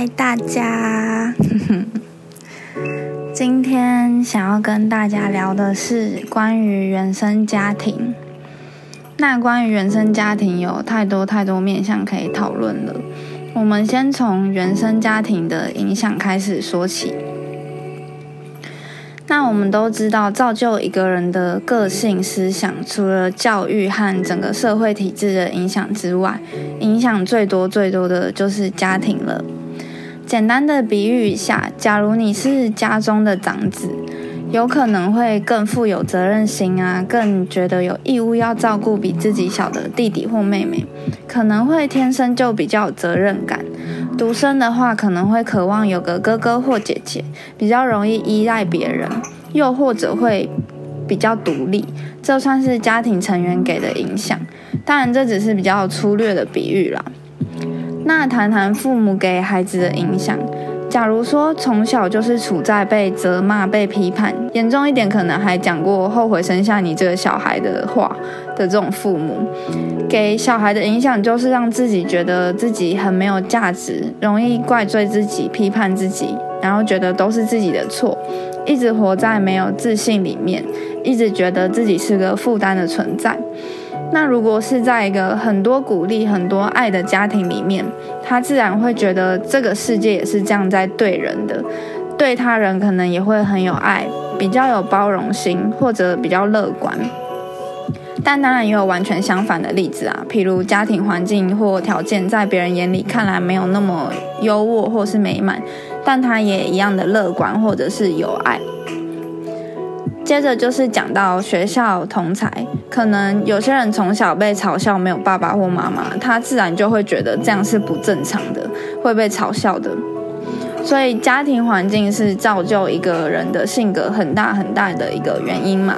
嗨，大家！今天想要跟大家聊的是关于原生家庭。那关于原生家庭有太多太多面向可以讨论了。我们先从原生家庭的影响开始说起。那我们都知道，造就一个人的个性、思想，除了教育和整个社会体制的影响之外，影响最多最多的就是家庭了。简单的比喻一下，假如你是家中的长子，有可能会更富有责任心啊，更觉得有义务要照顾比自己小的弟弟或妹妹，可能会天生就比较有责任感。独生的话，可能会渴望有个哥哥或姐姐，比较容易依赖别人，又或者会比较独立。这算是家庭成员给的影响。当然，这只是比较粗略的比喻啦。那谈谈父母给孩子的影响。假如说从小就是处在被责骂、被批判，严重一点可能还讲过后悔生下你这个小孩的话的这种父母，给小孩的影响就是让自己觉得自己很没有价值，容易怪罪自己、批判自己，然后觉得都是自己的错，一直活在没有自信里面，一直觉得自己是个负担的存在。那如果是在一个很多鼓励、很多爱的家庭里面，他自然会觉得这个世界也是这样在对人的，对他人可能也会很有爱，比较有包容心，或者比较乐观。但当然也有完全相反的例子啊，譬如家庭环境或条件在别人眼里看来没有那么优渥或是美满，但他也一样的乐观或者是有爱。接着就是讲到学校同才，可能有些人从小被嘲笑没有爸爸或妈妈，他自然就会觉得这样是不正常的，会被嘲笑的。所以家庭环境是造就一个人的性格很大很大的一个原因嘛。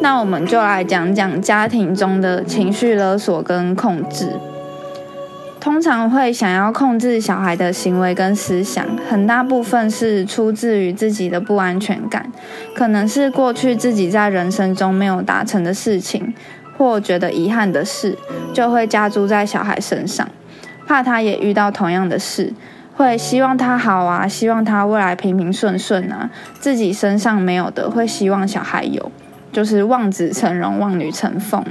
那我们就来讲讲家庭中的情绪勒索跟控制。通常会想要控制小孩的行为跟思想，很大部分是出自于自己的不安全感，可能是过去自己在人生中没有达成的事情，或觉得遗憾的事，就会加诸在小孩身上，怕他也遇到同样的事，会希望他好啊，希望他未来平平顺顺啊，自己身上没有的，会希望小孩有，就是望子成龙、望女成凤，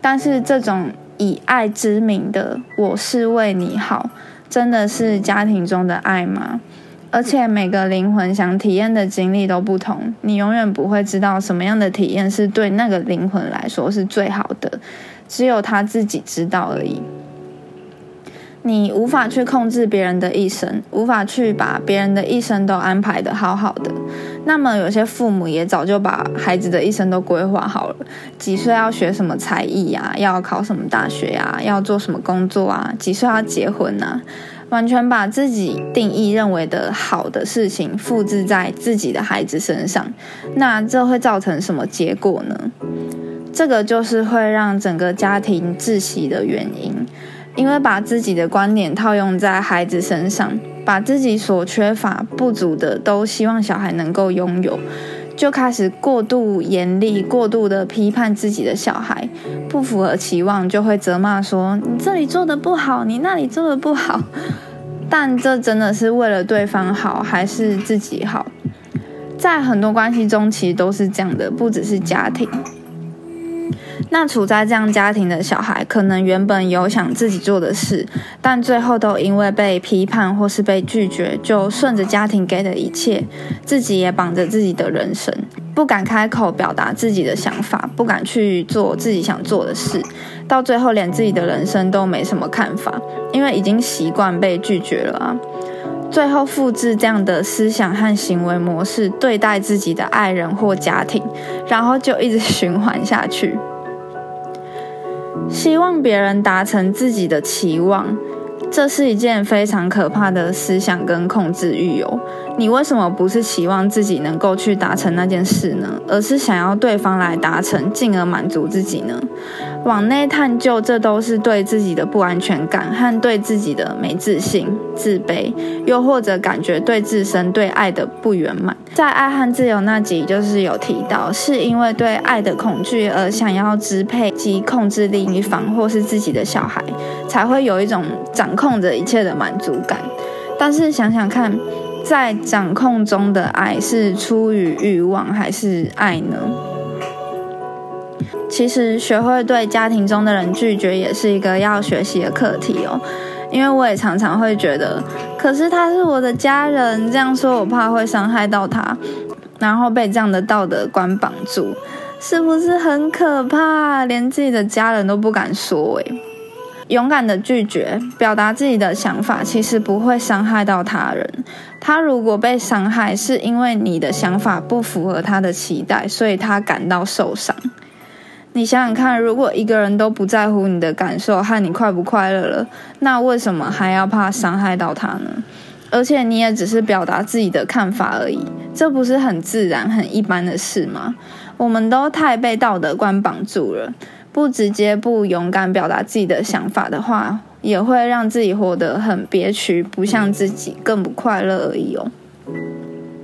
但是这种。以爱之名的，我是为你好，真的是家庭中的爱吗？而且每个灵魂想体验的经历都不同，你永远不会知道什么样的体验是对那个灵魂来说是最好的，只有他自己知道而已。你无法去控制别人的一生，无法去把别人的一生都安排的好好的。那么有些父母也早就把孩子的一生都规划好了，几岁要学什么才艺呀，要考什么大学呀，要做什么工作啊，几岁要结婚啊，完全把自己定义认为的好的事情复制在自己的孩子身上。那这会造成什么结果呢？这个就是会让整个家庭窒息的原因。因为把自己的观点套用在孩子身上，把自己所缺乏、不足的都希望小孩能够拥有，就开始过度严厉、过度的批判自己的小孩，不符合期望就会责骂说：“你这里做的不好，你那里做的不好。” 但这真的是为了对方好，还是自己好？在很多关系中，其实都是这样的，不只是家庭。那处在这样家庭的小孩，可能原本有想自己做的事，但最后都因为被批判或是被拒绝，就顺着家庭给的一切，自己也绑着自己的人生，不敢开口表达自己的想法，不敢去做自己想做的事，到最后连自己的人生都没什么看法，因为已经习惯被拒绝了啊。最后复制这样的思想和行为模式对待自己的爱人或家庭，然后就一直 循环下去。希望别人达成自己的期望，这是一件非常可怕的思想跟控制欲哦。你为什么不是期望自己能够去达成那件事呢？而是想要对方来达成，进而满足自己呢？往内探究，这都是对自己的不安全感和对自己的没自信、自卑，又或者感觉对自身对爱的不圆满。在《爱和自由》那集，就是有提到，是因为对爱的恐惧而想要支配及控制另一方或是自己的小孩，才会有一种掌控着一切的满足感。但是想想看，在掌控中的爱是出于欲望还是爱呢？其实学会对家庭中的人拒绝也是一个要学习的课题哦，因为我也常常会觉得，可是他是我的家人，这样说我怕会伤害到他，然后被这样的道德观绑住，是不是很可怕？连自己的家人都不敢说诶，勇敢的拒绝，表达自己的想法，其实不会伤害到他人。他如果被伤害，是因为你的想法不符合他的期待，所以他感到受伤。你想想看，如果一个人都不在乎你的感受和你快不快乐了，那为什么还要怕伤害到他呢？而且你也只是表达自己的看法而已，这不是很自然、很一般的事吗？我们都太被道德观绑住了，不直接、不勇敢表达自己的想法的话，也会让自己活得很憋屈，不像自己，更不快乐而已哦。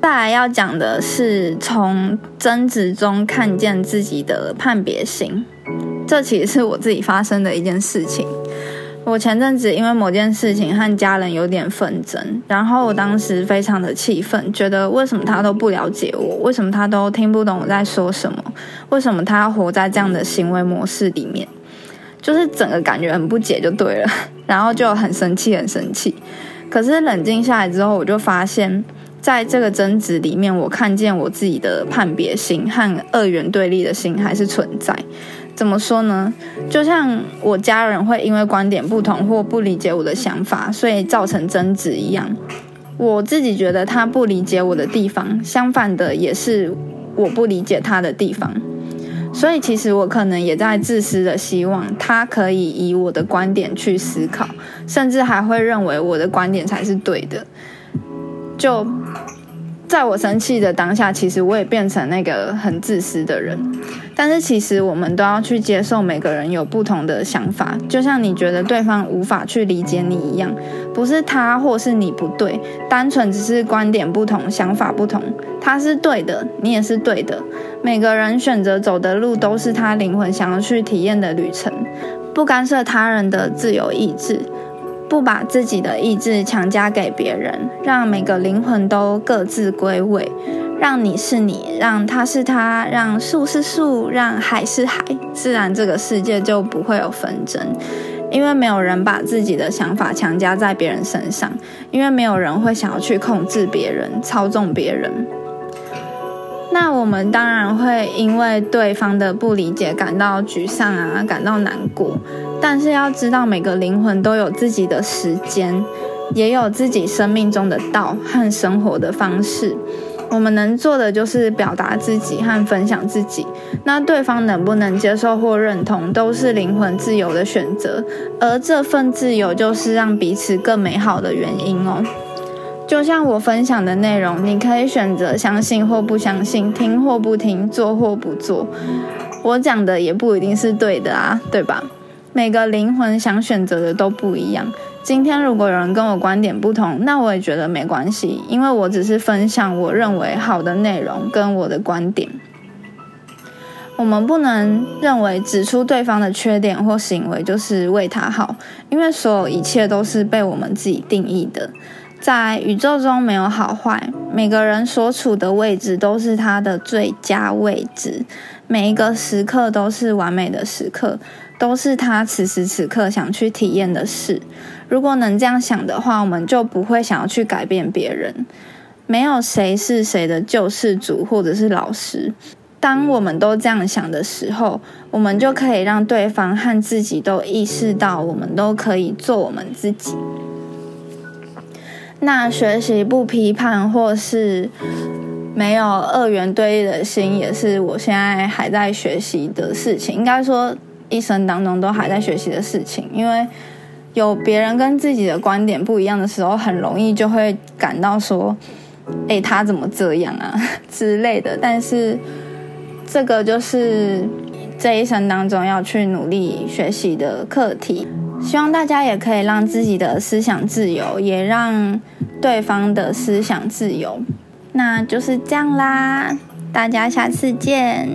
再来要讲的是从争执中看见自己的判别心，这其实是我自己发生的一件事情。我前阵子因为某件事情和家人有点纷争，然后我当时非常的气愤，觉得为什么他都不了解我，为什么他都听不懂我在说什么，为什么他要活在这样的行为模式里面，就是整个感觉很不解就对了，然后就很生气，很生气。可是冷静下来之后，我就发现。在这个争执里面，我看见我自己的判别心和二元对立的心还是存在。怎么说呢？就像我家人会因为观点不同或不理解我的想法，所以造成争执一样。我自己觉得他不理解我的地方，相反的也是我不理解他的地方。所以其实我可能也在自私的希望他可以以我的观点去思考，甚至还会认为我的观点才是对的。就在我生气的当下，其实我也变成那个很自私的人。但是其实我们都要去接受每个人有不同的想法，就像你觉得对方无法去理解你一样，不是他或是你不对，单纯只是观点不同、想法不同。他是对的，你也是对的。每个人选择走的路都是他灵魂想要去体验的旅程，不干涉他人的自由意志。不把自己的意志强加给别人，让每个灵魂都各自归位，让你是你，让他是他，让树是树，让海是海，自然这个世界就不会有纷争，因为没有人把自己的想法强加在别人身上，因为没有人会想要去控制别人、操纵别人。那我们当然会因为对方的不理解感到沮丧啊，感到难过。但是要知道，每个灵魂都有自己的时间，也有自己生命中的道和生活的方式。我们能做的就是表达自己和分享自己。那对方能不能接受或认同，都是灵魂自由的选择。而这份自由，就是让彼此更美好的原因哦。就像我分享的内容，你可以选择相信或不相信，听或不听，做或不做。我讲的也不一定是对的啊，对吧？每个灵魂想选择的都不一样。今天如果有人跟我观点不同，那我也觉得没关系，因为我只是分享我认为好的内容跟我的观点。我们不能认为指出对方的缺点或行为就是为他好，因为所有一切都是被我们自己定义的。在宇宙中没有好坏，每个人所处的位置都是他的最佳位置，每一个时刻都是完美的时刻，都是他此时此刻想去体验的事。如果能这样想的话，我们就不会想要去改变别人。没有谁是谁的救世主或者是老师。当我们都这样想的时候，我们就可以让对方和自己都意识到，我们都可以做我们自己。那学习不批判或是没有二元对立的心，也是我现在还在学习的事情。应该说，一生当中都还在学习的事情。因为有别人跟自己的观点不一样的时候，很容易就会感到说，哎，他怎么这样啊 之类的。但是这个就是这一生当中要去努力学习的课题。希望大家也可以让自己的思想自由，也让对方的思想自由。那就是这样啦，大家下次见。